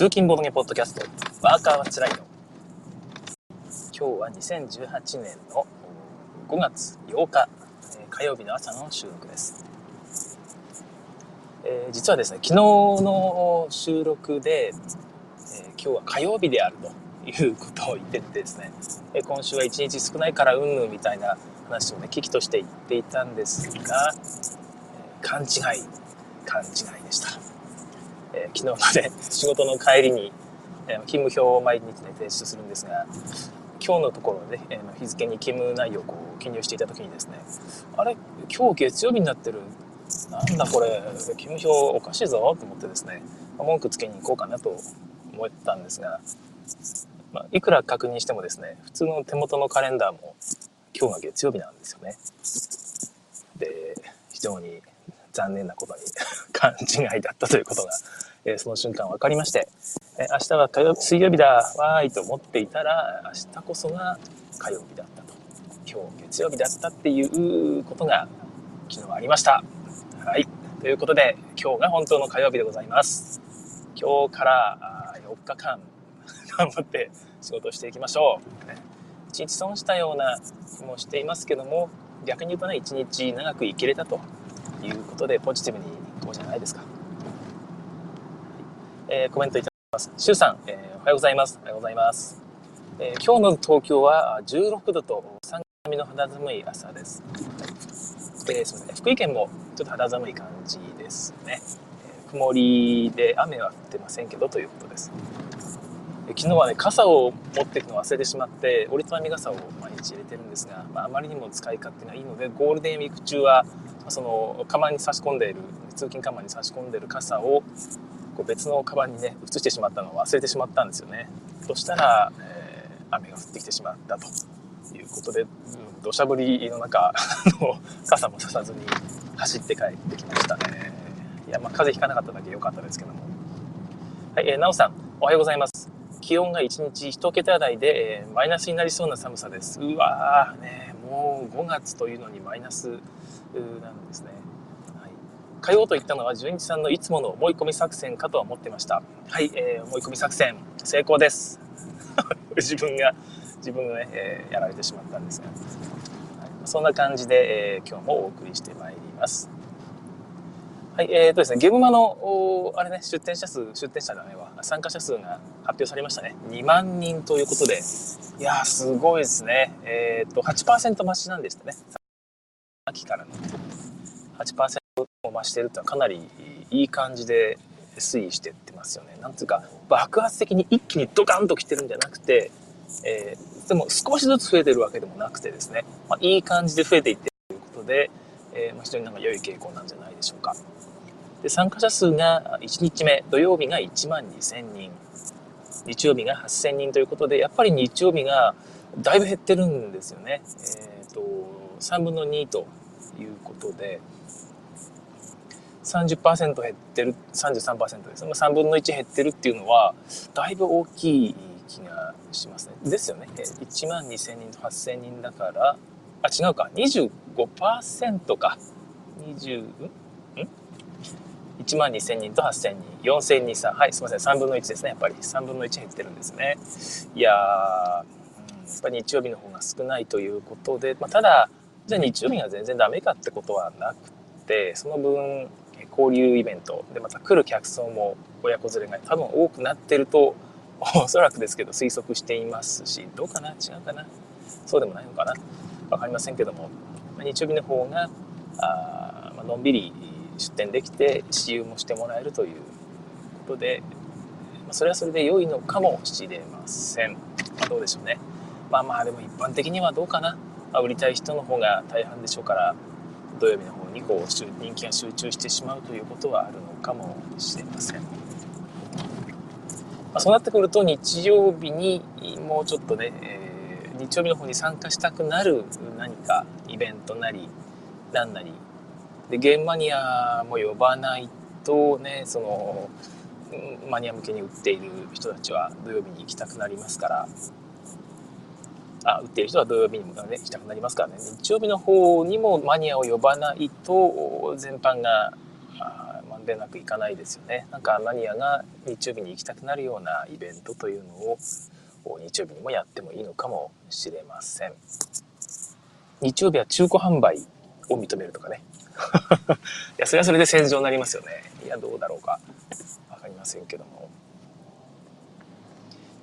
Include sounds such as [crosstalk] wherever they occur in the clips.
通勤ボードゲポッドキャスト、ワーカーはつらいよ。今日は2018年の5月8日、火曜日の朝の収録です。えー実はですね、昨日の収録で、えー今日は火曜日であるということを言っててですね、え今週は1日少ないからうんぬんみたいな話をね、危機として言っていたんですが、え勘違い、勘違いでした。えー昨日まで [laughs] 仕事の帰りに、えー勤務表を毎日ね提出するんですが今日のところで、えー日付に勤務内容をこう記入していた時にですねあれ今日月曜日になってるなんだこれ勤務表おかしいぞと思ってですねま文句つけに行こうかなと思ったんですが、まあ、いくら確認してもですね普通の手元のカレンダーも今日が月曜日なんですよね。で非常に残念なことに勘違いだったということが、えーその瞬間分かりまして、えー明日は火曜日水曜日だわーいと思っていたら明日こそが火曜日だったと今日月曜日だったっていうことが昨日ありました。はい。ということで今日が本当の火曜日でございます。今日から4日間 [laughs] 頑張って仕事をしていきましょう。ね。一日損したような気もしていますけども逆に言うとね一日長く生きれたと。いうことでポジティブにいこうじゃないですか。えーコメントいただきます。シュウさん、えーおはようございます。おはようございます。えー今日の東京は16度と3月並みの肌寒い朝です。えーすみません。福井県もちょっと肌寒い感じですね。えー曇りで雨は降ってませんけどということです。えー昨日はね、傘を持っていくのを忘れてしまって、折りたたみ傘を毎日入れてるんですが、まあ、あまりにも使い勝手がいいので、ゴールデンウィーク中は、その、カバンに差し込んでいる、通勤カバンに差し込んでいる傘を、こう別のカバンにね、移してしまったのを忘れてしまったんですよね。そしたら、えー雨が降ってきてしまったということで、うん土砂降りの中、傘もささずに走って帰ってきましたね。いや、まあ、風邪ひかなかっただけ良かったですけども。はい、えー、なおさん、おはようございます。気温が1日1桁台で、えーマイナスになりそうな寒さです。うわー、ね、もう5月というのにマイナスなんですね。はい、火曜と言ったのは純一さんのいつもの思い込み作戦かとは思ってました。はい、えー思い込み作戦成功です。[laughs] 自分が自分がね、えーやられてしまったんですが、はい、そんな感じで、えー今日もお送りしてまいります。はい、えーとですね、ゲームマの、あれね、出展者数、出展者だねは、参加者数が発表されましたね。2万人ということで、いやー、すごいですね。えっ、と、8%増しなんですね。秋からの8%も増してるってのはかなりいい感じで推移してってますよね。なんつうか、爆発的に一気にドカンと来てるんじゃなくて、えーでも少しずつ増えてるわけでもなくてですね、まあ、いい感じで増えていってるということで、えーま、非常になんか良い傾向なんじゃないでしょうか。で参加者数が1日目土曜日が1万2000人日曜日が8000人ということでやっぱり日曜日がだいぶ減ってるんですよね。えー、と3分の2ということで30%減ってる33%です、まあ、3分の1減ってるっていうのはだいぶ大きい気がしますね。ですよね。1万2000人と8000人だからあ違うか25%か20ん？1万2000人と8000人4000人さはいすいません。3分の1ですねやっぱり。3分の1減ってるんですね。いや、やっぱり日曜日の方が少ないということで、まあ、ただじゃあ日曜日が全然ダメかってことはなくてその分交流イベント。でまた来る客層も親子連れが多分多くなってると [laughs] おそらくですけど推測していますしどうかな？違うかな？そうでもないのかな？分かりませんけども。日曜日の方があ、まあのんびり出店できて私有もしてもらえるということで、まあ、それはそれで良いのかもしれません、まあ、どうでしょうね。まあまあでも一般的にはどうかな、まあ売りたい人の方が大半でしょうから土曜日の方にこう人気が集中してしまうということはあるのかもしれません、まあ、そうなってくると日曜日にもうちょっとね、えー日曜日の方に参加したくなる何かイベントなりなんなりでゲームマニアも呼ばないとねそのマニア向けに売っている人たちは土曜日に行きたくなりますからあ売っている人は土曜日にもね行きたくなりますからね日曜日の方にもマニアを呼ばないと全般がまあべんなくいかないですよね。なんかマニアが日曜日に行きたくなるようなイベントというのを日曜日にもやってもいいのかもしれません。日曜日は中古販売を認めるとかね。[laughs] いや、それはそれで戦場になりますよね。いや、どうだろうか。わかりませんけども。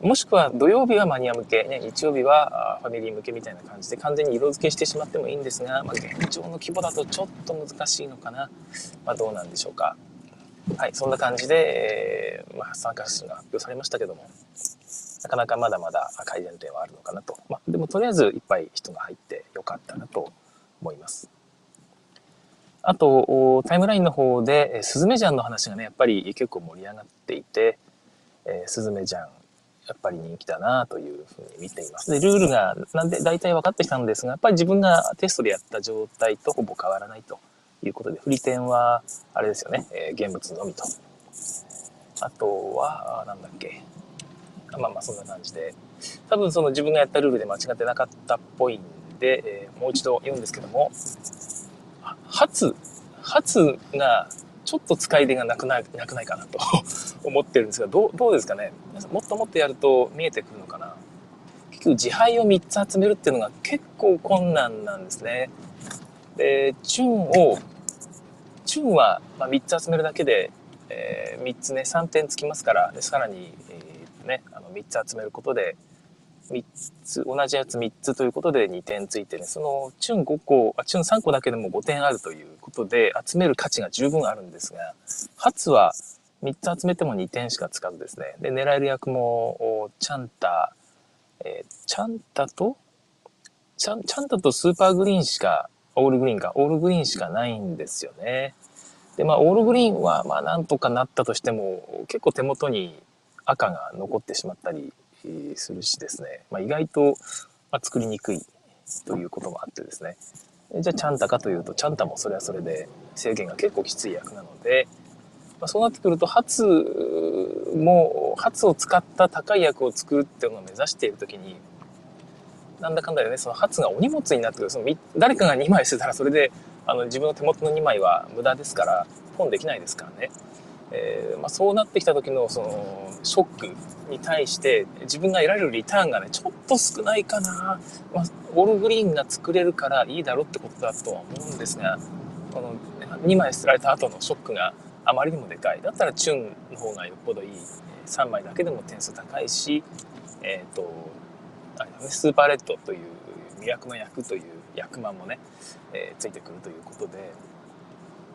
もしくは土曜日はマニア向け、ね、日曜日はファミリー向けみたいな感じで完全に色付けしてしまってもいいんですが、まあ、現状の規模だとちょっと難しいのかな。まあ、どうなんでしょうか。はい、そんな感じで、えー、まあ、参加者数が発表されましたけども、なかなかまだまだ改善点はあるのかなと。まあ、でもとりあえずいっぱい人が入ってよかったなと思います。あと、タイムラインの方で、スズメジャンの話がね、やっぱり結構盛り上がっていて、えー、スズメジャン、やっぱり人気だなというふうに見ています。で、ルールがなんで大体分かってきたんですが、やっぱり自分がテストでやった状態とほぼ変わらないということで、振り点は、あれですよね、えー、現物のみと。あとは、なんだっけ。まあまあそんな感じで、多分その自分がやったルールで間違ってなかったっぽいんで、えー、もう一度言うんですけども、初、初がちょっと使い手がなくないなくないかなと [laughs] 思ってるんですが、どうどうですかね？もっともっとやると見えてくるのかな？結局自敗を3つ集めるっていうのが結構困難なんですね。で、チュンを、チュンはま3つ集めるだけで、えー、3つね、3点つきますから、でさらに、えー、ね、あの3つ集めることで、3つ、同じやつ3つということで2点ついてね、そのチュン5個、あ、チュン3個だけでも5点あるということで集める価値が十分あるんですが、初は3つ集めても2点しかつかずですね。で、狙える役も、チャンタ、えー、チャンタと、チャン、チャンタとスーパーグリーンしか、オールグリーンか、オールグリーンしかないんですよね。で、まあ、オールグリーンは、まあ、なんとかなったとしても、結構手元に赤が残ってしまったりするしですね、まあ、意外と、ま作りにくいということもあってですね、じゃあチャンタかというと、チャンタもそれはそれで制限が結構きつい役なので、まあ、そうなってくると、初も、初を使った高い役を作るっていうのを目指しているときに、なんだかんだでね、その初がお荷物になってくる、その誰かが2枚してたらそれで、あの自分の手元の2枚は無駄ですから、ポンできないですからね。えー、まあ、そうなってきた時のそのショックに対して自分が得られるリターンがねちょっと少ないかな、まあ、オールグリーンが作れるからいいだろってことだとは思うんですがこの2枚捨てられた後のショックがあまりにもでかい。だったらチュンの方がよっぽどいい。3枚だけでも点数高いしえ、ー、とあれねスーパーレッドという魅惑の役という役満もね、えー、ついてくるということで。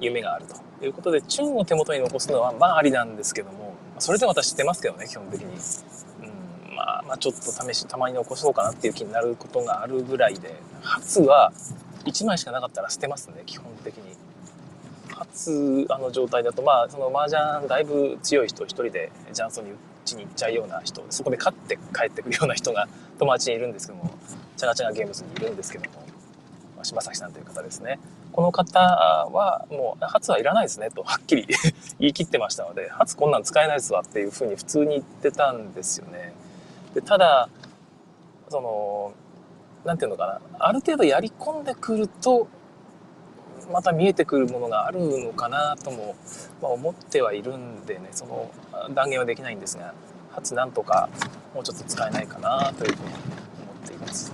夢があるということで、チュンを手元に残すのは、まあありなんですけども、それで私知ってますけどね、基本的に。うん、まあ、まあちょっと試し、たまに残そうかなっていう気になることがあるぐらいで、初は1枚しかなかったら捨てますね、基本的に。初、あの状態だと、まあ、その麻雀だいぶ強い人一人でジャンソンに打ちに行っちゃうような人、そこで勝って帰ってくるような人が友達にいるんですけども、チャガチャガゲームズにいるんですけども、柴崎さんという方ですね。この方はもう、初はいらないですねとはっきり [laughs] 言い切ってましたので、初こんなん使えないですわっていうふうに普通に言ってたんですよね。でただ、その、なんていうのかな、ある程度やり込んでくると、また見えてくるものがあるのかなとも、ま、思ってはいるんでね、その断言はできないんですが、初なんとかもうちょっと使えないかなというふうに思っています。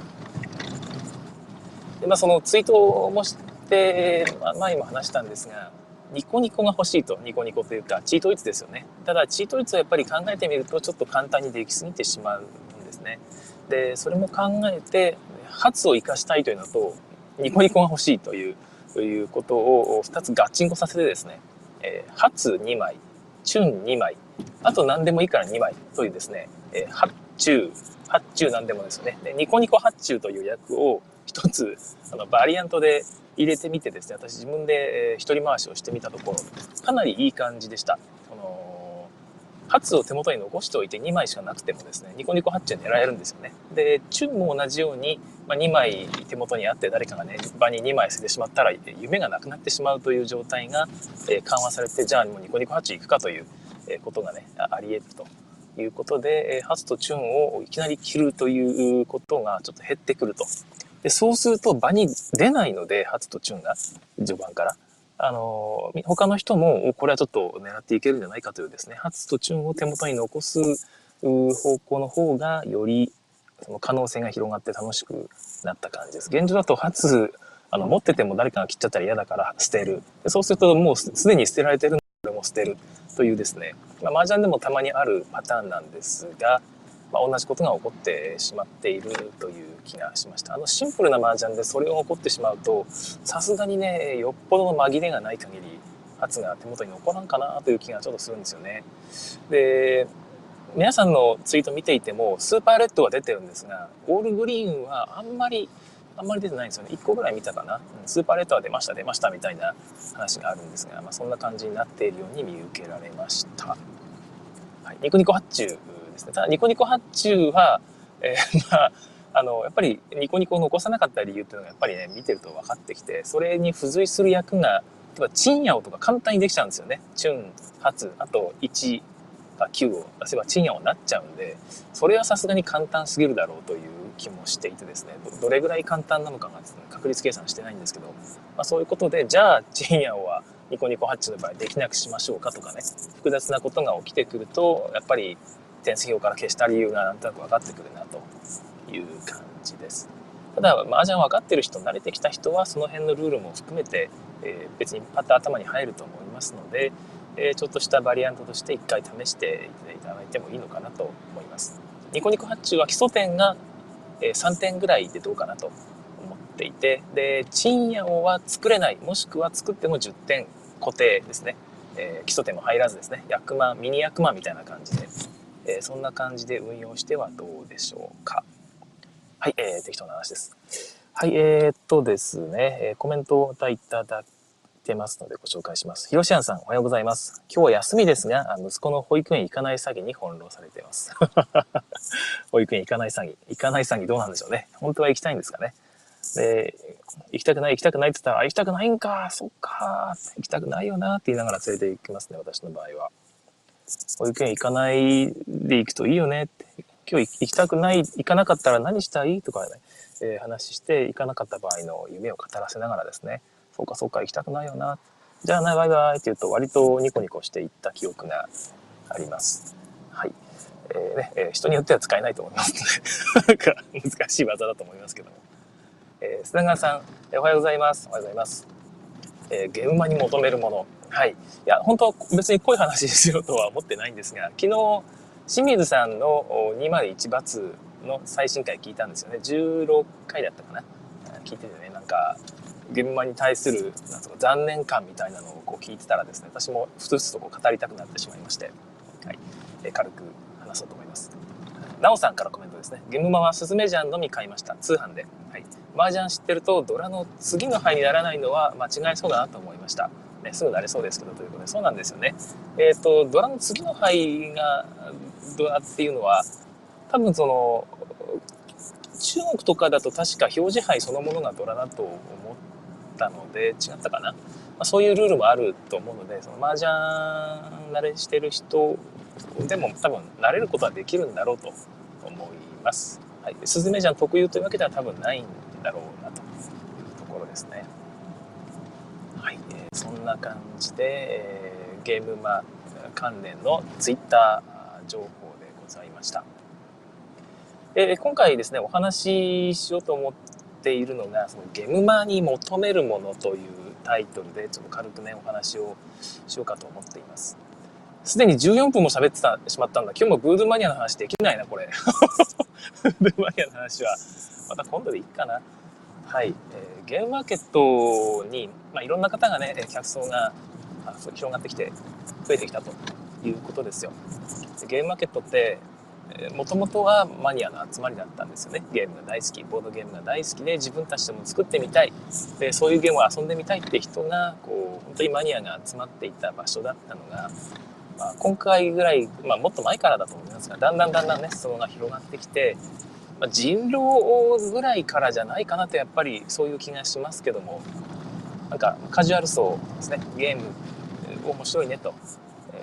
で、まあ、そのツイートもして、まあ、前も話したんですが、ニコニコが欲しいと、ニコニコというか、チート率ですよね。ただ、チート率をやっぱり考えてみると、ちょっと簡単にできすぎてしまうんですね。で、それも考えて、発を活かしたいというのと、ニコニコが欲しいという、ということを2つガチンコさせてですね、えー、発2枚、チュン2枚、あと何でもいいから2枚というですね、えー、発注、発注何でもですよね。で、ニコニコ発注という役を一つ、あの、バリアントで入れてみてですね、私自分で、えー、一人回しをしてみたところ、かなりいい感じでした。この、ハツを手元に残しておいて2枚しかなくてもですね、ニコニコハッチは狙えるんですよね。で、チュンも同じように、まあ、2枚手元にあって誰かがね、場に2枚捨ててしまったら夢がなくなってしまうという状態が、えー、緩和されて、じゃあもうニコニコハッチ行くかという、えことがね、あり得るということで、ハツとチュンをいきなり切るということがちょっと減ってくるとで、そうすると場に出ないので、初とチュンが、序盤から。あの、他の人も、これはちょっと狙っていけるんじゃないかというですね、初とチュンを手元に残す方向の方が、よりその可能性が広がって楽しくなった感じです。現状だと初、あの、持ってても誰かが切っちゃったら嫌だから捨てる。でそうするともうすでに捨てられてるのでも捨てるというですね、まあ、麻雀でもたまにあるパターンなんですが、まあ、同じことが起こってしまっているという気がしました。あのシンプルな麻雀でそれが起こってしまうと、さすがにね、よっぽどの紛れがない限り、圧が手元に残らんかなという気がちょっとするんですよね。で、皆さんのツイート見ていても、スーパーレッドは出てるんですが、オールグリーンはあんまり、あんまり出てないんですよね。1個ぐらい見たかな。スーパーレッドは出ました、出ましたみたいな話があるんですが、まあ、そんな感じになっているように見受けられました。はい、ニコニコ発注ですね。ただ、ニコニコ発注は、えー、まあ、あの、やっぱりニコニコを残さなかった理由っていうのがやっぱりね、見てると分かってきて、それに付随する役が、例えば、チンヤオとか簡単にできちゃうんですよね。チュン、発、あと1が9を出せばチンヤオになっちゃうんで、それはさすがに簡単すぎるだろうという気もしていてですね、どれぐらい簡単なのかが、ね、確率計算してないんですけど、まあ、そういうことで、じゃあ、チンヤオはニコニコハッチの場合できなくしましょうかとかね、複雑なことが起きてくると、やっぱり点数表から消した理由がなんとなく分かってくるなという感じです。ただ、麻雀分かってる人、慣れてきた人は、その辺のルールも含めて、えー、別にパッと頭に入ると思いますので、えー、ちょっとしたバリアントとして一回試していただいてもいいのかなと思います。ニコニコ発注は基礎点が、3点ぐらいでどうかなと思っていて、で、チンヤオは作れない、もしくは作っても10点固定ですね。えー、基礎点も入らずですね、役満、ミニ役満みたいな感じで、えー、そんな感じで運用してはどうでしょうか。はい、えー、適当な話です。はい、えー、っとですね、えー、コメントをいただいてますのでご紹介します。ひろしあんさん、おはようございます。今日は休みですが、息子の保育園行かない詐欺に翻弄されています。[laughs] 保育園行かない詐欺。行かない詐欺どうなんでしょうね。本当は行きたいんですかね。で、行きたくない、行きたくないって言ったら、行きたくないんか、そっか、行きたくないよなって言いながら連れて行きますね、私の場合は。保育園行かないで行くといいよねって。今日行きたくない、行かなかったら何したい？とかね、えー、話して行かなかった場合の夢を語らせながらですね、そうかそうか行きたくないよな。じゃあな、バイバイって言うと割とニコニコしていった記憶があります。はい。えー、ね、えー、人によっては使えないと思いますので、なんか [laughs] 難しい技だと思いますけども。えー、砂川さん、おはようございます。おはようございます。えー、現場に求めるもの。はい。いや、本当別に濃い話しようとは思ってないんですが、昨日、清水さんの201バツの最新回聞いたんですよね。16回だったかな。聞いててね、なんか、現場に対するなんか残念感みたいなのをこう聞いてたらですね、私もふつふつとこう語りたくなってしまいまして、はい、え軽く話そうと思います。なおさんからコメントですね。ゲムマはスズメジャンのみ買いました。通販で。はい。麻雀知ってるとドラの次の牌にならないのは間違いそうだなと思いました。ね、すぐなれそうですけどということで、そうなんですよね。えっ、ー、と、ドラの次の牌がドラっていうのは、多分その、中国とかだと確か表示牌そのものがドラだと思ったので、違ったかな？まあ、そういうルールもあると思うので、その麻雀慣れしてる人でも多分慣れることはできるんだろうと思います。はい。スズメジャン特有というわけでは多分ないんだろうなというところですね。はい。えー、そんな感じで、えー、ゲームマ関連のツイッター情報ございました。え、今回ですね、お話ししようと思っているのが、そのゲムマに求めるものというタイトルで、ちょっと軽くね、お話をしようかと思っています。すでに14分も喋ってたしまったんだ。今日もブードマニアの話できないな、これ。[laughs] ブードマニアの話は、また今度でいいかな。はい。えー、ゲームマーケットに、まあ、いろんな方がね、客層が広がってきて、増えてきたということですよ。ゲームマーケットって、もともとはマニアの集まりだったんですよね。ゲームが大好き、ボードゲームが大好きで自分たちでも作ってみたい。で、そういうゲームを遊んでみたいって人が、こう、本当にマニアが集まっていた場所だったのが、まあ、今回ぐらい、まあ、もっと前からだと思いますが、だんだんだんだんね、裾野が広がってきて、まあ、人狼ぐらいからじゃないかなとやっぱりそういう気がしますけども、なんかカジュアル層ですね、ゲーム面白いねと、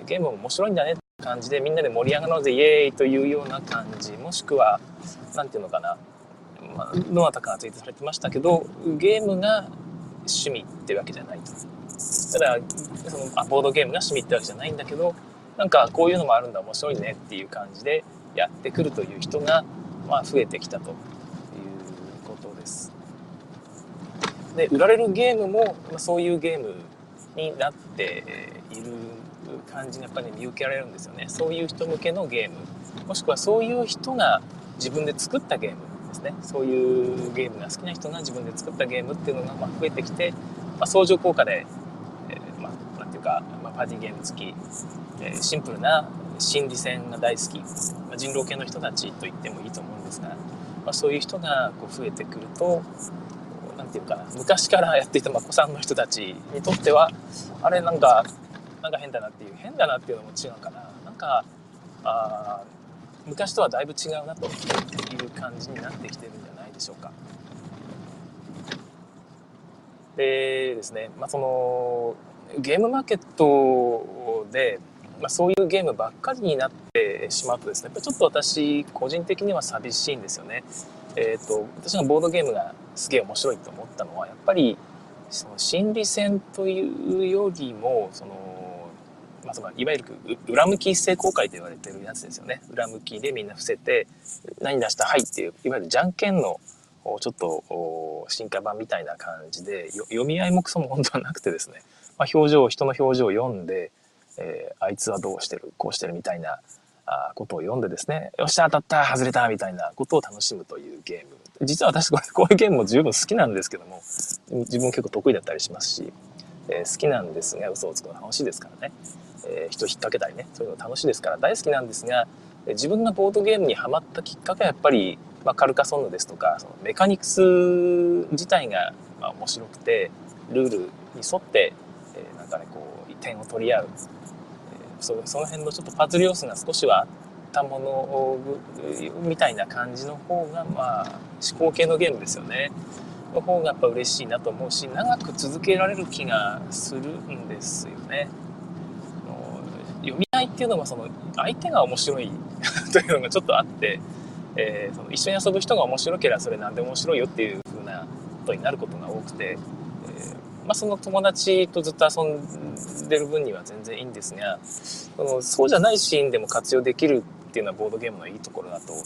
ゲーム面白いんだねって感じでみんなで盛り上がろうぜイエーイというような感じ、もしくは、何ていうのかな、まあ、どなたかがツイートされてましたけど、ゲームが趣味ってわけじゃないと。ただそのあボードゲームが趣味ってわけじゃないんだけどなんかこういうのもあるんだ面白いねっていう感じでやってくるという人が、まあ、増えてきたということです。で売られるゲームも、まあ、そういうゲームになっている感じがやっぱり見受けられるんですよね。そういう人向けのゲームもしくはそういう人が自分で作ったゲームですねそういうゲームが好きな人が自分で作ったゲームっていうのがま増えてきて、まあ、相乗効果で、えー、まあ、なんていうか、まあ、パーティーゲーム付き、えー、シンプルな心理戦が大好き、まあ、人狼系の人たちと言ってもいいと思うんですが、まあ、そういう人がこう増えてくると何て言うかな昔からやっていたま子さんの人たちにとってはあれなんかなんか変だなっていう変だなっていうのも違うかななんかあ昔とはだいぶ違うなという感じになってきてるんじゃないでしょうか。でですね、まあ、そのゲームマーケットで、まあ、そういうゲームばっかりになってしまうとですねやっぱちょっと私個人的には寂しいんですよね。えーと、私がボードゲームがすげえ面白いと思ったのはやっぱりその心理戦というよりもそのまあ、そのいわゆる裏向き一斉公開と言われてるやつですよね。裏向きでみんな伏せて何出した？はいっていういわゆるじゃんけんのちょっと進化版みたいな感じで読み合いもクソも本当はなくてですね、まあ、表情人の表情を読んで、えー、あいつはどうしてるこうしてるみたいなあことを読んでですね。よっしゃ当たった外れたみたいなことを楽しむというゲーム。実は私これこういうゲームも十分好きなんですけども自分も結構得意だったりしますし、えー、好きなんですが嘘をつくの楽しいですからね。えー、人引っ掛けたりねそういうの楽しいですから大好きなんですが自分がボードゲームにはまったきっかけはやっぱり、まあ、カルカソンヌですとかそのメカニクス自体がまあ面白くてルールに沿って、えー、なんかねこう点を取り合う、えー、そその辺のちょっとパズル要素が少しはあったものみたいな感じの方がまあ思考系のゲームですよね。の方がやっぱ嬉しいなと思うし長く続けられる気がするんですよね。いっていうのはその相手が面白い [laughs] というのがちょっとあって、えー、その一緒に遊ぶ人が面白ければそれ何でも面白いよっていう風なことになることが多くて、えー、まあ、その友達とずっと遊んでる分には全然いいんですがそのそうじゃないシーンでも活用できるっていうのはボードゲームのいいところだと思い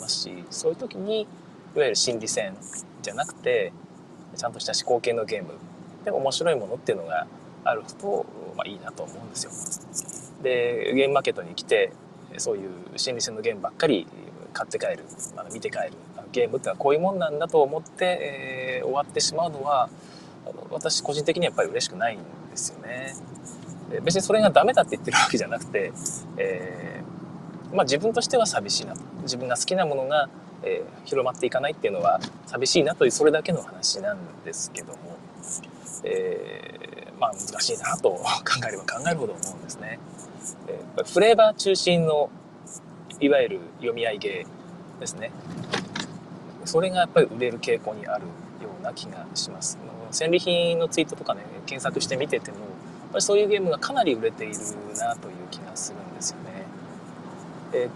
ますしそういう時にいわゆる心理戦じゃなくてちゃんとした思考系のゲームで面白いものっていうのがあると、まあ、いいなと思うんですよ。でゲームマーケットに来てそういう心理戦のゲームばっかり買って帰るあ見て帰るゲームってのはこういうもんなんだと思って、えー、終わってしまうのは私個人的にはやっぱり嬉しくないんですよね。別にそれがダメだって言ってるわけじゃなくて、えー、まあ、自分としては寂しいなと自分が好きなものが、えー、広まっていかないっていうのは寂しいなというそれだけの話なんですけども、え、まあ難しいなと考えれば考えるほど思うんですね。えフレーバー中心のいわゆる読み合い芸ですね。それがやっぱり売れる傾向にあるような気がします。戦利品のツイートとかね検索して見ててもやっぱりそういうゲームがかなり売れているなという気がするんですよね。え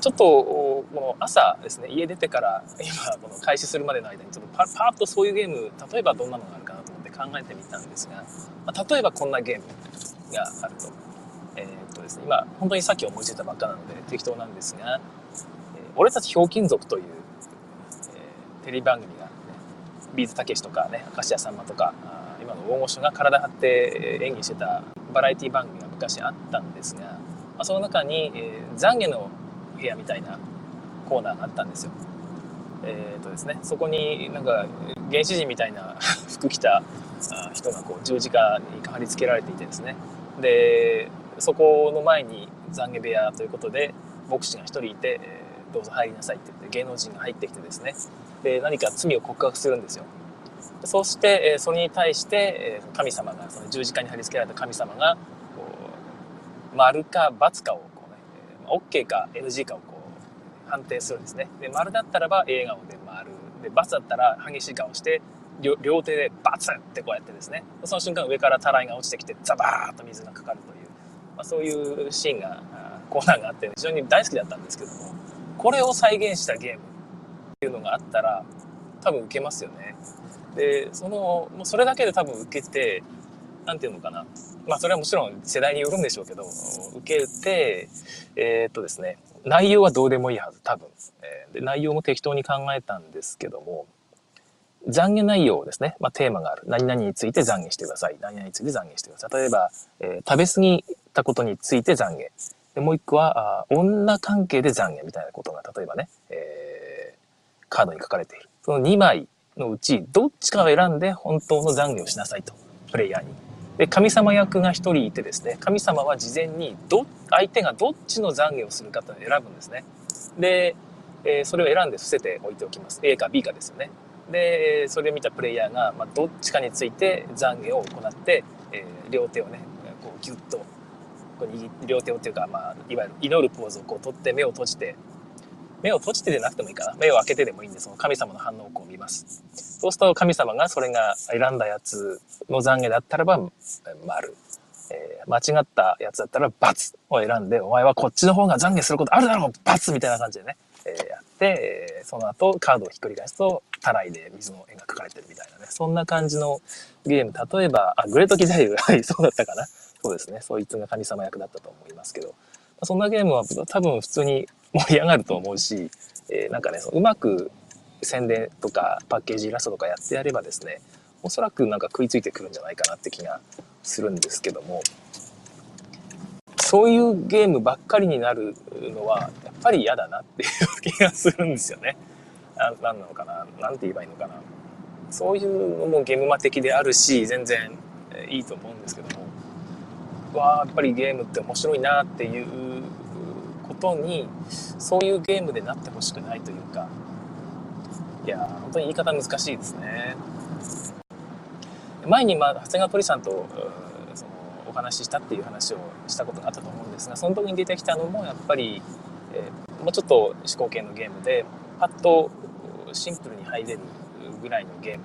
ちょっとこの朝ですね家出てから今この開始するまでの間にちょっとパパッとそういうゲーム例えばどんなのがあるかな考えてみたんですが、まあ、例えばこんなゲームがあるとえー、っとですね、今、本当にさっき思いついたばっかなので適当なんですが、えー、俺たちひょうきん族という、えー、テレビ番組が、ね、ビーズたけしとかね、明石家さんまとか、あ今の大御所が体張って演技してたバラエティ番組が昔あったんですが、まあ、その中に、えー、懺悔の部屋みたいなコーナーがあったんですよ。えーとですね、そこになんか原始人みたいな [laughs] 服着た人がこう十字架に貼り付けられていてですね。でそこの前に懺悔部屋ということで牧師が1人いて、えー、どうぞ入りなさいって言って芸能人が入ってきてですね。で何か罪を告白するんですよ。そして、え、それに対して、え、神様がその十字架に貼り付けられた神様がこう丸か×かをこうね、えー、OK か NG かをこう判定するんですね。で丸だったらば笑顔で丸。で×だったら激しい顔して両手でバツってこうやってですねその瞬間上からたらいが落ちてきてザバーッと水がかかるというまあ、そういうシーンがコーナーがあって非常に大好きだったんですけどもこれを再現したゲームっていうのがあったら多分受けますよね。でそのもうそれだけで多分受けてなんていうのかな。まあそれはもちろん世代によるんでしょうけど、受けて、えー、っとですね、内容はどうでもいいはず、多分。えー、で内容も適当に考えたんですけども、懺悔内容ですね。まあ、テーマがある。何々について懺悔してください。何々について懺悔してください。例えば、えー、食べ過ぎたことについて懺悔。でもう一個はあ、女関係で懺悔みたいなことが、例えばね、えー、カードに書かれている。その2枚のうち、どっちかを選んで本当の懺悔をしなさいと。プレイヤーに。で、神様役が1人いてですね、神様は事前にど、相手がどっちの懺悔をするかというのを選ぶんですね。で、えー、それを選んで伏せておいておきます。A か B かですよね。で、それを見たプレイヤーが、まあ、どっちかについて懺悔を行って、えー、両手をね、こうギュッと、こう両手をっていうか、まあ、いわゆる祈るポーズをこう取って目を閉じて、目を閉じてでなくてもいいかな。目を開けてでもいいんで、その神様の反応をこう見ます。そうすると神様がそれが選んだやつの懺悔だったらば、丸。えー、間違ったやつだったら×を選んで、お前はこっちの方が懺悔することあるだろう×みたいな感じでね、えー、て、その後カードをひっくり返すと、たらいで水の絵が描かれてるみたいなね、そんな感じのゲーム。例えば、あ、グレートキザイル、はい、そうだったかな。そうですね。そいつが神様役だったと思いますけど、そんなゲームは多分普通に盛り上がると思うし、えー、なんかね、そうまく宣伝とかパッケージイラストとかやってやればですね、おそらくなんか食いついてくるんじゃないかなって気がするんですけども、そういうゲームばっかりになるのは、やっぱり嫌だなっていう気がするんですよね。ななんなのかな？なんて言えばいいのかな？そういうのもゲームマ的であるし、全然いいと思うんですけども、わあ、やっぱりゲームって面白いなっていうことにそういうゲームでなってほしくないというか。いや本当に言い方難しいですね。前に、まあ、長谷川鳥さんとお話ししたっていう話をしたことがあったと思うんですがその時に出てきたのもやっぱり、えー、もうちょっと思考系のゲームでパッとシンプルに入れるぐらいのゲーム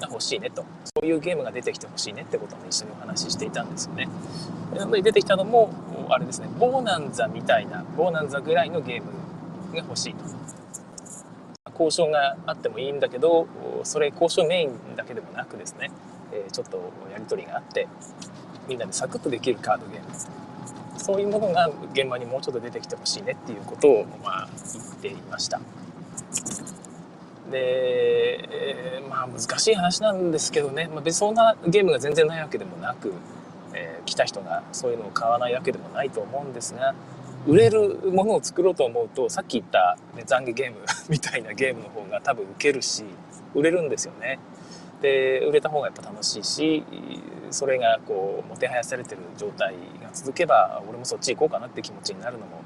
が欲しいねとそういうゲームが出てきてほしいねってことも一緒にお話ししていたんですよね。なので出てきたのもあれですねボーナンザみたいなボーナンザぐらいのゲームが欲しいと。交渉があってもいいんだけどそれ交渉メインだけでもなくですね、ちょっとやり取りがあってみんなでサクッとできるカードゲームそういうものが現場にもうちょっと出てきてほしいねっていうことをまあ言っていました。で、えー、まあ難しい話なんですけどね、まあ、別にそんなゲームが全然ないわけでもなく、えー、来た人がそういうのを買わないわけでもないと思うんですが売れるものを作ろうと思うとさっき言った、ね、懺悔ゲームみたいなゲームの方が多分受けるし売れるんですよね。で売れた方がやっぱ楽しいしそれがこうもてはやされてる状態が続けば俺もそっち行こうかなって気持ちになるのも、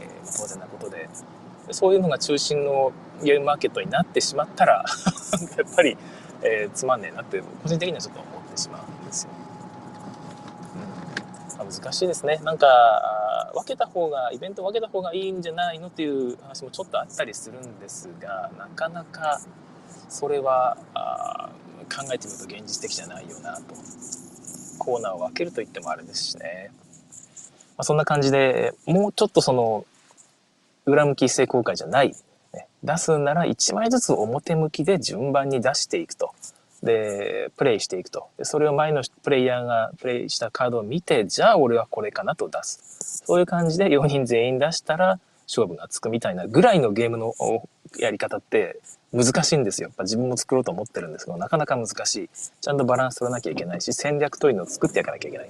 えー、当然なことでそういうのが中心のゲームマーケットになってしまったら [laughs] やっぱり、えー、つまんねえなって個人的にはちょっと思ってしまうんですよ。うん、難しいですね。なんか分けた方がイベント分けた方がいいんじゃないのっていう話もちょっとあったりするんですがなかなかそれはあ考えてみると現実的じゃないよなとコーナーを分けると言ってもあれですしね、まあ、そんな感じでもうちょっとその裏向き一斉公開じゃない、ね、出すなら1枚ずつ表向きで順番に出していくと。で、プレイしていくと。で、それを前のプレイヤーがプレイしたカードを見て、じゃあ俺はこれかなと出す。そういう感じで4人全員出したら勝負がつくみたいなぐらいのゲームのやり方って難しいんですよ。やっぱ自分も作ろうと思ってるんですけど、なかなか難しい。ちゃんとバランス取らなきゃいけないし、戦略というのを作っていかなきゃいけない。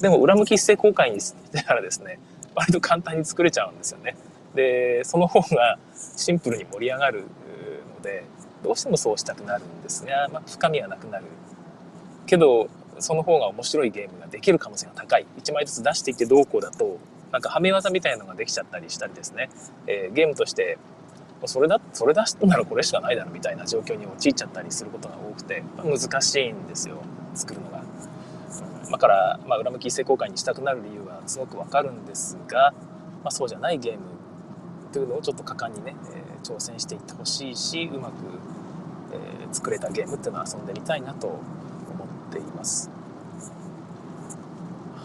でも裏向き一斉公開にしてたらですね、割と簡単に作れちゃうんですよね。でその方がシンプルに盛り上がるのでどうしてもそうしたくなるんですが、まあ、深みはなくなるけどその方が面白いゲームができる可能性が高い1枚ずつ出していってどうこうだとなんかはめ技みたいなのができちゃったりしたりですね、えー、ゲームとしてそれだそれ出したならこれしかないだろみたいな状況に陥っちゃったりすることが多くて、難しいんですよ作るのが。だから、まあ、裏向き一斉公開にしたくなる理由はすごくわかるんですが、まあ、そうじゃないゲームというのをちょっと果敢にね、えー、挑戦していってほしいしうまく、えー、作れたゲームっていうのは遊んでみたいなと思っています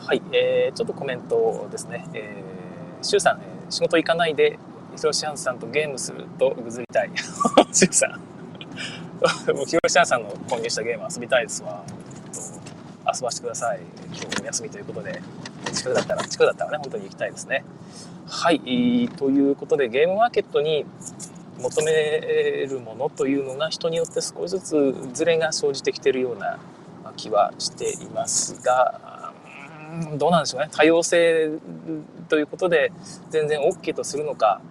はい、えー、ちょっとコメントですね、えー、シュウさん、えー、仕事行かないでヒロシアンさんとゲームするとぐずりたい [laughs] シュウさん [laughs] ヒロシアンさんの購入したゲーム遊びたいですわ遊ばせてください。今日お休みということで、近くだったら、近くだったらね、本当に行きたいですね。はい、ということで、ゲームマーケットに求めるものというのが人によって少しずつズレが生じてきているような気はしていますが、どうなんでしょうね。多様性ということで全然 OK とするのか、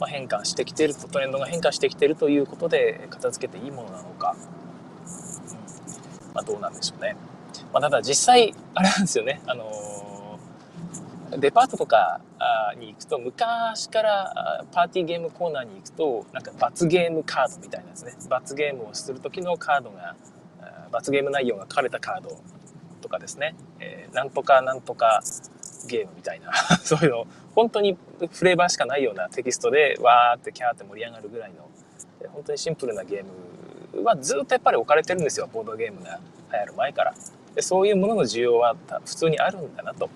ま、変化してきているトレンドが変化してきてるということで片付けていいものなのか、うんまあ、どうなんでしょうね。まあ、ただ実際、あれなんですよね。あのー、デパートとかに行くと、昔からパーティーゲームコーナーに行くと、なんか罰ゲームカードみたいなですね。罰ゲームをする時のカードが、罰ゲーム内容が書かれたカードとかですね、えー、なんとかなんとかゲームみたいな。[laughs] そういうの。本当にフレーバーしかないようなテキストでわーってキャーって盛り上がるぐらいの。本当にシンプルなゲームはずっとやっぱり置かれてるんですよ。ボードゲームが。流行る前から。でそういうものの需要は普通にあるんだなと。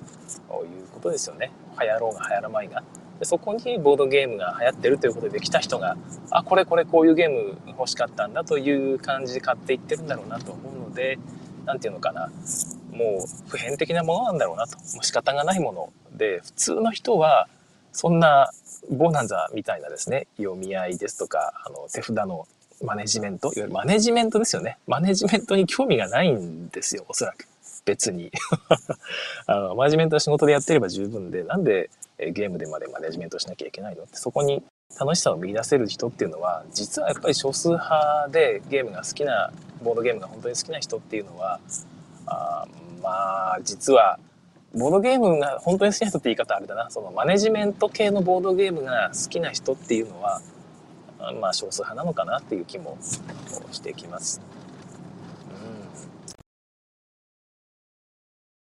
いうことですよね。流行ろうが流行らないが。でそこにボードゲームが流行ってるということで来た人があこれこれこういうゲーム欲しかったんだという感じで買っていってるんだろうなと思うので何て言うのかな。もう普遍的なものなんだろうなと。もう仕方がないもので普通の人はそんなボーナンザみたいなですね。読み合いですとかあの手札のマネジメント。いわゆるマネジメントですよね。マネジメントに興味がないんですよおそらく。別に。[laughs] あのマネジメントは仕事でやってれば十分でなんでゲームでまでマネジメントしなきゃいけないの？ってそこに楽しさを見出せる人っていうのは実はやっぱり少数派でゲームが好きなボードゲームが本当に好きな人っていうのはあまあ実はボードゲームが本当に好きな人って言い方あれだなそのマネジメント系のボードゲームが好きな人っていうのはまあ少数派なのかなっていう気もしてきます。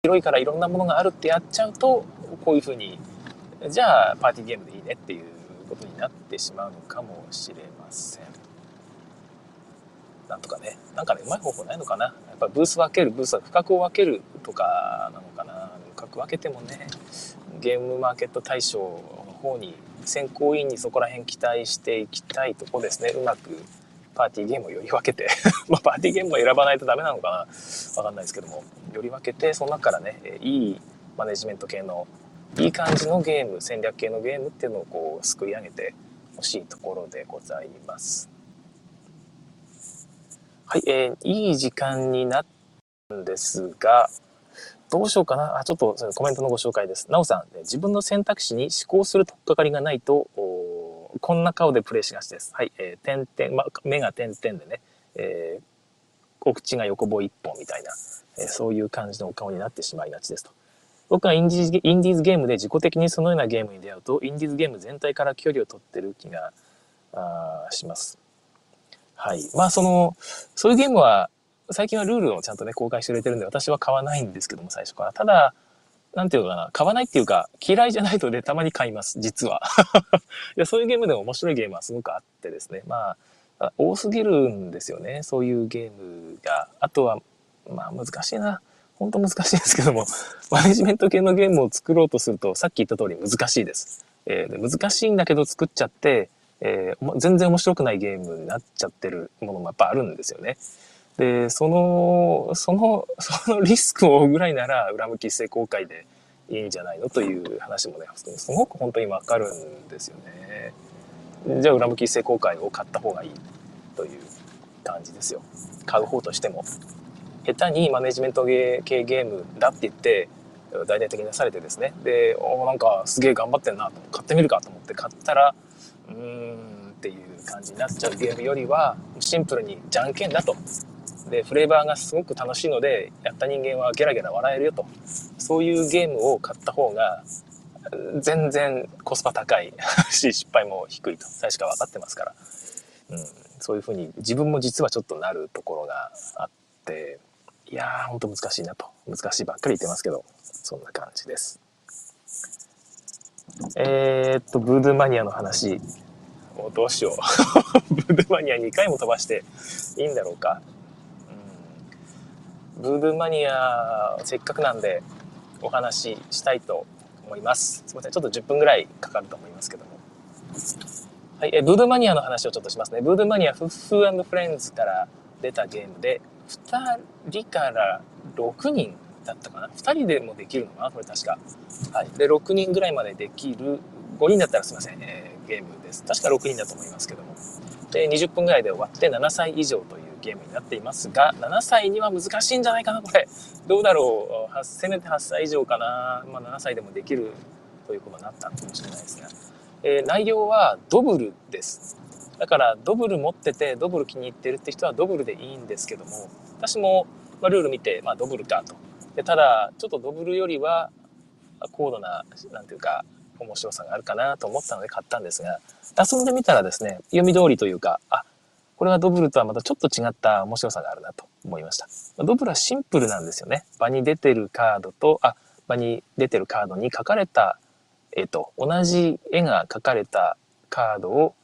広いからいろんなものがあるってやっちゃうとこういうふうにじゃあパーティーゲームでいいねっていうことになってしまうのかもしれません。なんとかね、なんかね、うまい方法ないのかな。やっぱブース分ける、ブースは価格を分けるとかなのかな。価格分けてもね、ゲームマーケット大賞の方に、選考委員にそこら辺期待していきたいとこですね。うまくパーティーゲームをより分けて [laughs] まあパーティーゲームを選ばないとダメなのかなわかんないですけども、より分けて、その中からね、いいマネジメント系のいい感じのゲーム戦略系のゲームっていうのをこうすくい上げてほしいところでございますはい、えー、いい時間になったんですがどうしようかな？あちょっとコメントのご紹介です。なおさん自分の選択肢に思考するとっかかりがないとこんな顔でプレイしがちです。はい、えー、点々、ま、目が点々でね、えー、お口が横棒一本みたいな、えー、そういう感じのお顔になってしまいがちですと。僕はインディーズインディーズゲームで自己的にそのようなゲームに出会うと、インディーズゲーム全体から距離を取ってる気がします。はい。まあ、その、そういうゲームは、最近はルールをちゃんとね、公開してくれてるんで、私は買わないんですけども、最初から。ただ、なんていうのかな、買わないっていうか、嫌いじゃないとでたまに買います、実は。[laughs] いやそういうゲームでも面白いゲームはすごくあってですね、まあ、多すぎるんですよね、そういうゲームが。あとは、まあ難しいな。本当難しいですけども、[laughs] マネジメント系のゲームを作ろうとすると、さっき言った通り難しいです。えー、難しいんだけど作っちゃって、えー、全然面白くないゲームになっちゃってるものもやっぱあるんですよね。で、その、その、[laughs] そのリスクを負うぐらいなら、裏向き一斉公開でいいんじゃないのという話もね、すごく本当にわかるんですよね。じゃあ、裏向き一斉公開を買った方がいいという感じですよ。買う方としても。下手にマネジメント系ゲームだって言って大々的に出されてですねでおなんかすげえ頑張ってんなと買ってみるかと思って買ったらうーんっていう感じになっちゃうゲームよりはシンプルにじゃんけんだと。でフレーバーがすごく楽しいのでやった人間はゲラゲラ笑えるよと。そういうゲームを買った方が全然コスパ高い。し [laughs] 失敗も低いと。最初から分かってますから、うん、そういうふうに自分も実はちょっとなるところがあっていやー、ほんと難しいなと。難しいばっかり言ってますけど、そんな感じです。えー、っと、ブードゥーマニアの話。もうどうしよう。[laughs] ブードゥーマニア2回も飛ばしていいんだろうか。うん、ブードゥーマニア、せっかくなんでお話ししたいと思います。すいません。ちょっと10分ぐらいかかると思いますけども。はい、えブードゥーマニアの話をちょっとしますね。ブードゥーマニア、フッフーフレンズから出たゲームで、2人から6人だったかな ?2 人でもできるのかな？これ確か。はい。で、6人ぐらいまでできる、5人だったらすいません、えー、ゲームです。確か6人だと思いますけども。で、20分ぐらいで終わって7歳以上というゲームになっていますが、7歳には難しいんじゃないかなこれ。どうだろう？せめて8歳以上かなまあ7歳でもできるということになったかもしれないですが。えー、内容はドブルです。だからドブル持っててドブル気に入ってるって人はドブルでいいんですけども私も、ま、ルール見て、まあ、ドブルかとでただちょっとドブルよりは高度な何ていうか面白さがあるかなと思ったので買ったんですが遊んでみたらですね読み通りというかあこれはドブルとはまたちょっと違った面白さがあるなと思いました。ドブルはシンプルなんですよね。場に出てるカードとあ場に出てるカードに書かれた絵と同じ絵が描かれたカードを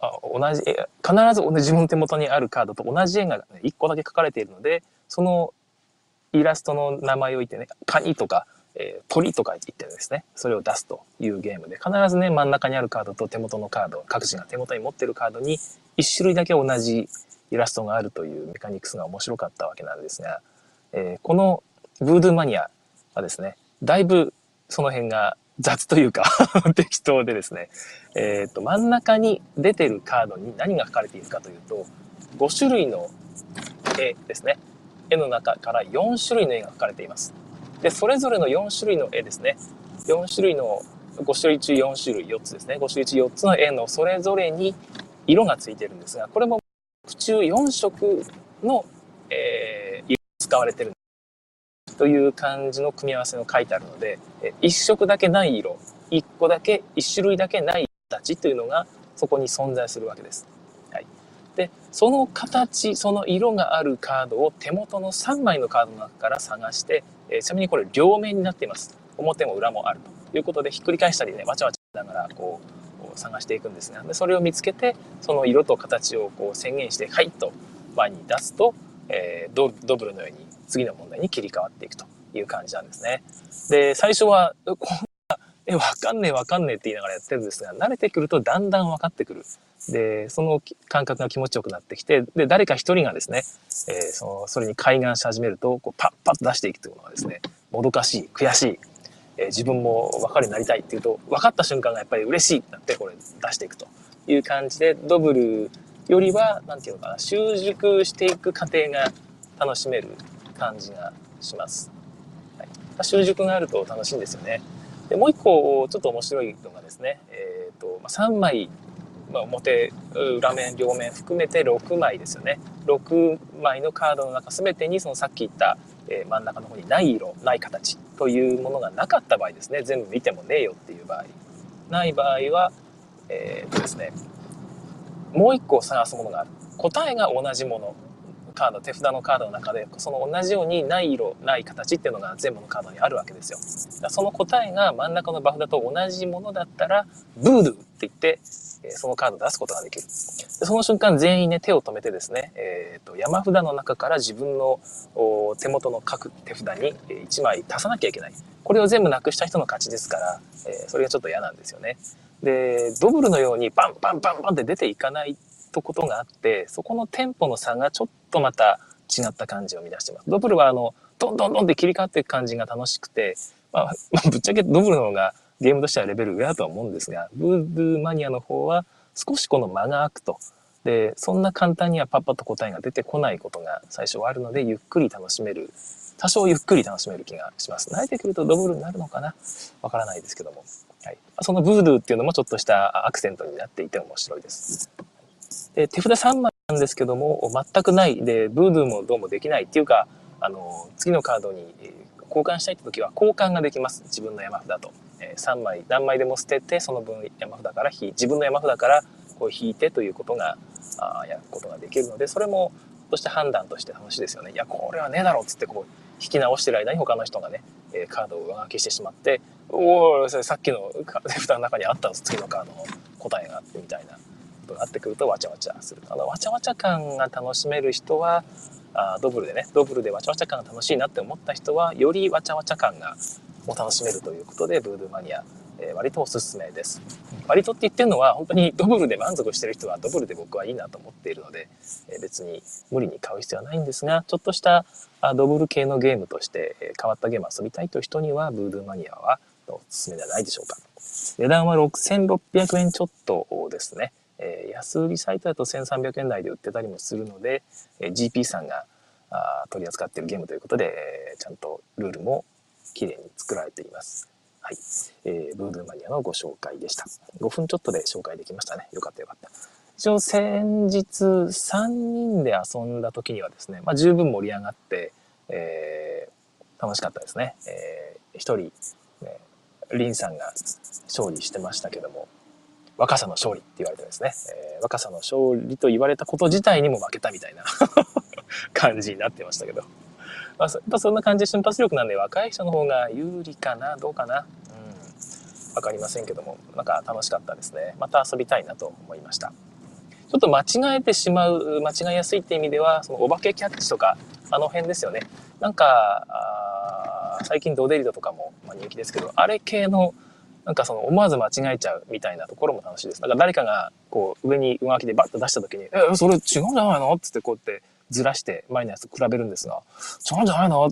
あ同じ必ず [laughs] 自分の手元にあるカードと同じ絵が、ね、1個だけ描かれているのでそのイラストの名前を言ってねカニとか、えー、鳥とか言ってですねそれを出すというゲームで必ずね真ん中にあるカードと手元のカード各自が手元に持ってるカードに1種類だけ同じイラストがあるというメカニクスが面白かったわけなんですが、えー、このブードゥーマニアはですねだいぶその辺が雑というか [laughs] 適当でですね、えっ、ー、と、真ん中に出てるカードに何が書かれているかというと、5種類の絵ですね。絵の中から4種類の絵が書かれています。で、それぞれの4種類の絵ですね。4種類の、5種類中4種類、4つですね。5種類中4つの絵のそれぞれに色がついてるんですが、これも中4色の、えー、使われてるという感じの組み合わせの書いてあるので、一色だけない色、一個だけ、一種類だけない形というのがそこに存在するわけです。はい。で、その形、その色があるカードを手元の3枚のカードの中から探して、えちなみにこれ両面になっています。表も裏もあるということで、ひっくり返したりね、わちゃわちゃしながら、こう、探していくんですが、でそれを見つけて、その色と形をこう宣言して、はいと前に出すと、えー、ドブルのように次の問題に切り替わっていくという感じなんですね。で、最初は、こんな、[laughs] え、わかんねえわかんねえって言いながらやってるんですが、慣れてくるとだんだん分かってくる。で、その感覚が気持ちよくなってきて、で、誰か一人がですね、えー、その、それに開眼し始めると、こう、パッパッと出していくというのがですね、もどかしい、悔しい、えー、自分も分かるようになりたいっていうと、分かった瞬間がやっぱり嬉しいってなって、これ出していくという感じで、ドブルよりは、なんていうのかな、習熟していく過程が楽しめる感じがします。はい、習熟があると楽しいんですよね。でもう一個ちょっと面白いのがですね、えーとまあ、3枚、まあ、表裏面両面含めて6枚ですよね。6枚のカードの中全てにそのさっき言った、えー、真ん中の方にない色ない形というものがなかった場合ですね。全部見てもねえよっていう場合。ない場合はえー、とですねもう一個探すものがある。答えが同じもの。カード手札のカードの中でその同じようにない色ない形っていうのが全部のカードにあるわけですよ。その答えが真ん中のバフだと同じものだったらブードゥって言ってそのカードを出すことができる。でその瞬間全員ね手を止めてですね、えーと、山札の中から自分の手元の各手札に1枚足さなきゃいけない。これを全部なくした人の勝ちですから、えー、それがちょっと嫌なんですよね。でドブルのようにパンパンパンパンって出ていかないとことがあってそこのテンポの差がちょっとまた違った感じを生み出してます。ドブルはあのどんどんどんって切り替わっていく感じが楽しくて、まあ、まあ、ぶっちゃけドブルの方がゲームとしてはレベル上だとは思うんですがブードゥーマニアの方は少しこの間が空くと。でそんな簡単にはパッパッと答えが出てこないことが最初はあるのでゆっくり楽しめる多少ゆっくり楽しめる気がします。慣れてくるとドブルになるのかな？わからないですけども。はい、そのブードゥーっていうのもちょっとしたアクセントになっていて面白いです。で手札3枚なんですけども全くない。でブードゥーもどうもできないっていうかあの次のカードに交換したいって時は交換ができます。自分の山札と、えー、3枚何枚でも捨ててその分山札から引自分の山札からこう引いてということがあやることができるのでそれもとして判断として楽しいですよね。いやこれはねえだろっつってこう引き直してる間に他の人がね、え、カードを上書きしてしまっておおさっきの手 [laughs] 札の中にあった次のカードの答えがあってみたいな。となってくるとわちゃわちゃするあのわちゃわちゃ感が楽しめる人はあドブルでねドブルでわちゃわちゃ感が楽しいなって思った人はよりわちゃわちゃ感がを楽しめるということでブードゥーマニアえー、割とおすすめです。割とって言ってるのは本当にドブルで満足してる人はドブルで僕はいいなと思っているので、えー、別に無理に買う必要はないんですが、ちょっとしたあドブル系のゲームとして、えー、変わったゲーム遊びたいという人には、ブードゥーマニアはおすすめではないでしょうか。値段は6600円ちょっとですね。えー、安売りサイトだと1300円台で売ってたりもするので、えー、GP さんがあ取り扱っているゲームということで、えー、ちゃんとルールも綺麗に作られています。はい。えー、ブードゥーマニアのご紹介でした。5分ちょっとで紹介できましたね。よかったよかった。一応先日3人で遊んだ時にはですね、まあ、十分盛り上がって、えー、楽しかったですね。えー、1人、ね、リンさんが勝利してましたけども、若さの勝利って言われてですね、えー、若さの勝利と言われたこと自体にも負けたみたいな [laughs] 感じになってましたけど。まあ、やっぱそんな感じで瞬発力なんで若い人の方が有利かなどうかなうん。わかりませんけども、なんか楽しかったですね。また遊びたいなと思いました。ちょっと間違えてしまう、間違いやすいって意味では、そのお化けキャッチとか、あの辺ですよね。なんか、最近ドデリドとかも、人気ですけど、あれ系のなんかその思わず間違えちゃうみたいなところも楽しいです。なんか誰かがこう上に上書きでバッと出した時に、え、それ違うんじゃないの？つってこうやってずらして前のやつと比べるんですが、違うんじゃないの？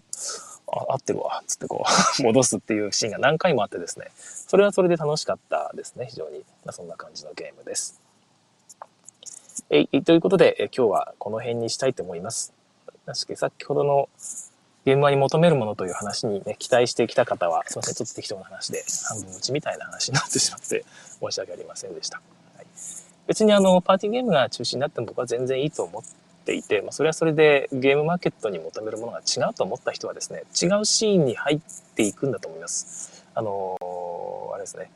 あ合ってるわ。つってこう [laughs] 戻すっていうシーンが何回もあってですね。それはそれで楽しかったですね。非常に。まあ、そんな感じのゲームです。えということで、え今日はこの辺にしたいと思います。確かに先ほどの現場に求めるものという話にね、期待してきた方は、すいません、ちょっと適当な話で、半分打ちみたいな話になってしまって申し訳ありませんでした。はい、別にあの、パーティーゲームが中心になっても僕は全然いいと思っていて、まあ、それはそれでゲームマーケットに求めるものが違うと思った人はですね、違うシーンに入っていくんだと思います。あのー、あれですね、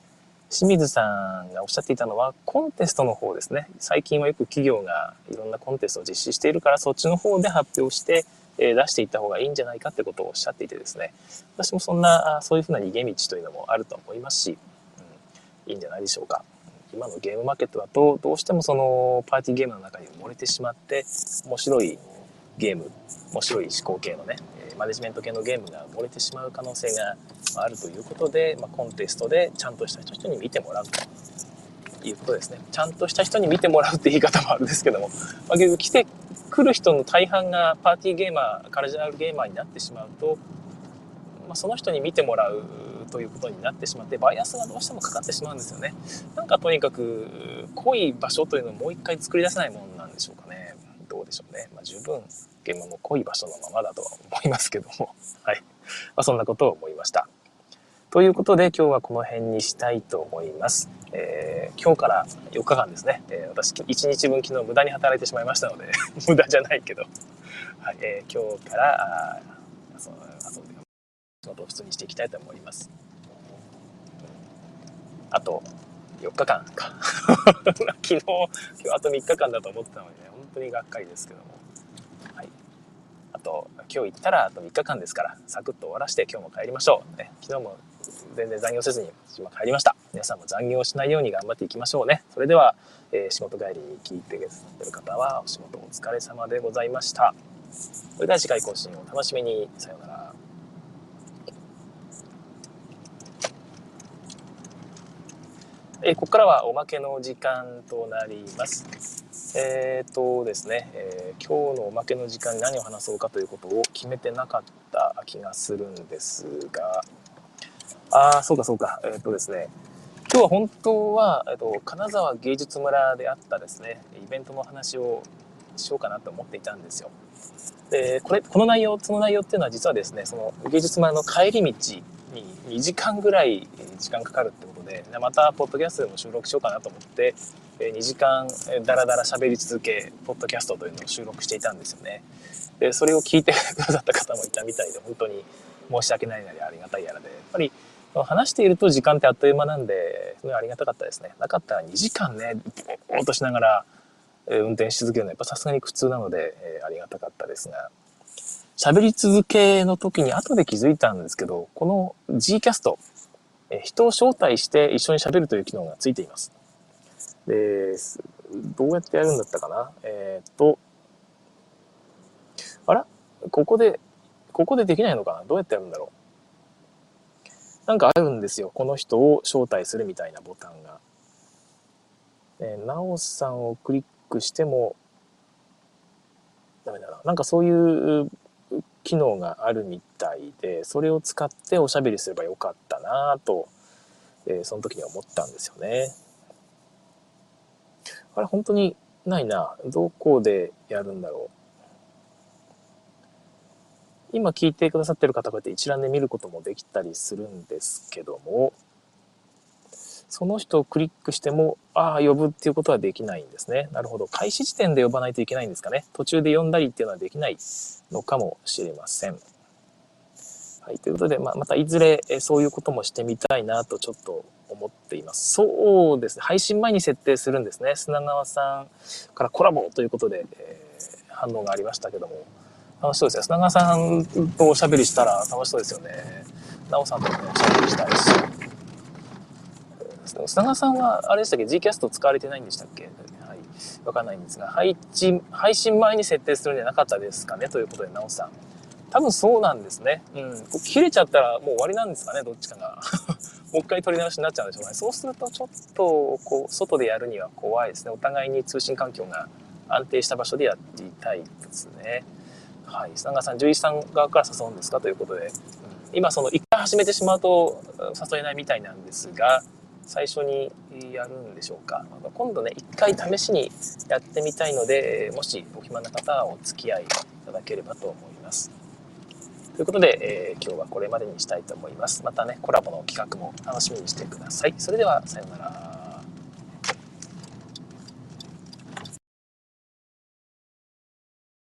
清水さんがおっしゃっていたのは、コンテストの方ですね。最近はよく企業がいろんなコンテストを実施しているから、そっちの方で発表して、え出していった方がいいんじゃないかってことをおっしゃっていてですね、私もそんな、そういうふうな逃げ道というのもあると思いますし、うん、いいんじゃないでしょうか。今のゲームマーケットだと、どうしてもそのパーティーゲームの中に漏れてしまって、面白いゲーム、面白い思考系のね、マネジメント系のゲームが漏れてしまう可能性があるということで、まあ、コンテストでちゃんとした人に見てもらうということですね。ちゃんとした人に見てもらうって言い方もあるんですけども、まあ、来て来る人の大半がパーティーゲーマーカルチャーゲーマーになってしまうと、まあ、その人に見てもらうということになってしまってバイアスがどうしてもかかってしまうんですよね。なんかとにかく濃い場所というのをもう一回作り出せないものなんでしょうかね。どうでしょうね、まあ、十分現場も濃い場所のままだとは思いますけども。はい、まあ、そんなことを思いました。ということで今日はこの辺にしたいと思います。えー、今日から4日間ですね、えー、私1日分昨日無駄に働いてしまいましたので [laughs] 無駄じゃないけど、はいえー、今日からあそうそう仕事を普通にしていきたいと思います。あと4日間か。[laughs] 昨日今日あと3日間だと思ってたので、ね、本当にがっかりですけども、はい、あと今日行ったらあと3日間ですからサクッと終わらして今日も帰りましょう、ね、昨日も全然残業せずに今帰りました。皆さんも残業しないように頑張っていきましょうね。それでは、えー、仕事帰りに聞いてくださってる方はお仕事お疲れ様でございました。それでは次回更新をお楽しみに。さようなら。えー、ここからはおまけの時間となります。えっ、とですね、えー、今日のおまけの時間に何を話そうかということを決めてなかった気がするんですが、ああ、そうかそうか。えっ、とですね、今日は本当は、えっ、と、金沢芸術村であったですね、イベントの話をしようかなと思っていたんですよ。で、これ、この内容、その内容っていうのは実はですね、その芸術村の帰り道に2時間ぐらい時間かかるってことで、また、ポッドキャストでも収録しようかなと思って、2時間ダラダラ喋り続け、ポッドキャストというのを収録していたんですよね。で、それを聞いてくださった方もいたみたいで、本当に申し訳ないなりありがたいやらで、やっぱり話していると時間ってあっという間なんで、ありがたかったですね。なかったら2時間ね、ぼーっとしながら、え、運転し続けるのはやっぱさすがに苦痛なので、え、ありがたかったですが、喋り続けの時に後で気づいたんですけど、この G キャスト、え、人を招待して一緒に喋るという機能がついています。で、どうやってやるんだったかな？えっ、と、あら？ここで、ここでできないのかな？どうやってやるんだろう？なんかあるんですよ。この人を招待するみたいなボタンが。えー、なおさんをクリックしても、ダメだな。なんかそういう機能があるみたいで、それを使っておしゃべりすればよかったなと、えー、その時に思ったんですよね。あれ本当にないな。どこでやるんだろう。今聞いてくださってる方こうやって一覧で見ることもできたりするんですけども、その人をクリックしても、ああ、呼ぶっていうことはできないんですね。なるほど。開始時点で呼ばないといけないんですかね。途中で呼んだりっていうのはできないのかもしれません。はい。ということで、まあ、またいずれそういうこともしてみたいなとちょっと思っています。そうですね。配信前に設定するんですね。砂川さんからコラボということで、えー、反応がありましたけども。楽しそうですよ。砂川さんとおしゃべりしたら楽しそうですよね。なおさんともね、おしゃべりしたいし。砂川さんは、あれでしたっけ ?G キャスト使われてないんでしたっけ？はい。わかんないんですが、配置、配信前に設定するんじゃなかったですかね？ということで、なおさん。多分そうなんですね。うん。切れちゃったらもう終わりなんですかね、どっちかが。[laughs] もう一回取り直しになっちゃうんでしょうね。そうするとちょっと、こう、外でやるには怖いですね。お互いに通信環境が安定した場所でやりたいですね。はい。砂川さん、獣医師さん側から誘うんですか？ということで、うん、今その一回始めてしまうと誘えないみたいなんですが、最初にやるんでしょうか？今度ね、一回試しにやってみたいので、もしお暇な方はお付き合いいただければと思います。ということで、えー、今日はこれまでにしたいと思います。またね、コラボの企画も楽しみにしてください。それでは、さようなら。